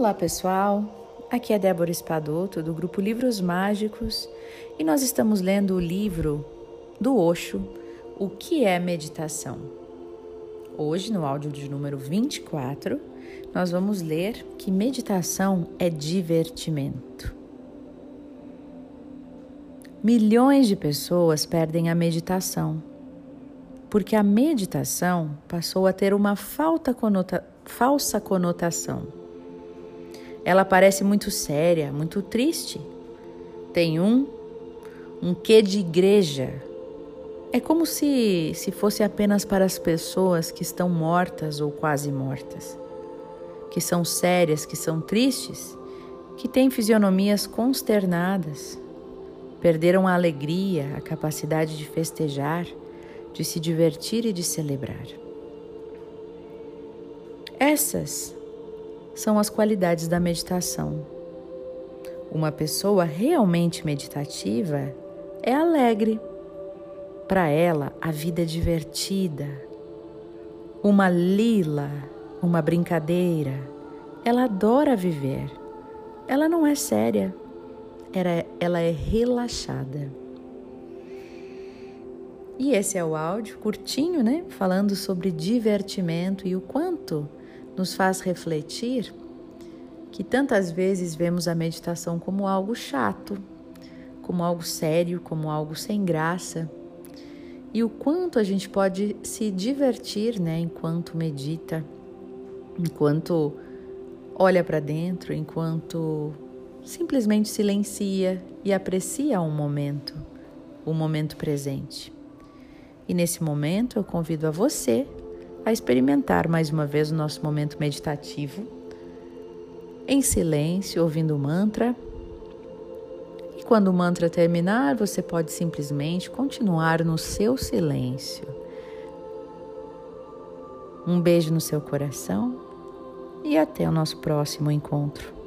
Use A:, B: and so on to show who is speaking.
A: Olá pessoal, aqui é Débora Espadoto do grupo Livros Mágicos e nós estamos lendo o livro do Osho, O que é Meditação. Hoje, no áudio de número 24, nós vamos ler que meditação é divertimento. Milhões de pessoas perdem a meditação porque a meditação passou a ter uma conota falsa conotação ela parece muito séria, muito triste. Tem um um quê de igreja. É como se se fosse apenas para as pessoas que estão mortas ou quase mortas, que são sérias, que são tristes, que têm fisionomias consternadas, perderam a alegria, a capacidade de festejar, de se divertir e de celebrar. Essas são as qualidades da meditação. Uma pessoa realmente meditativa é alegre. Para ela, a vida é divertida. Uma lila, uma brincadeira. Ela adora viver. Ela não é séria. Ela é relaxada. E esse é o áudio curtinho, né? Falando sobre divertimento e o quanto nos faz refletir que tantas vezes vemos a meditação como algo chato, como algo sério, como algo sem graça, e o quanto a gente pode se divertir, né, enquanto medita, enquanto olha para dentro, enquanto simplesmente silencia e aprecia um momento, o momento presente. E nesse momento eu convido a você a experimentar mais uma vez o nosso momento meditativo, em silêncio, ouvindo o mantra. E quando o mantra terminar, você pode simplesmente continuar no seu silêncio. Um beijo no seu coração e até o nosso próximo encontro.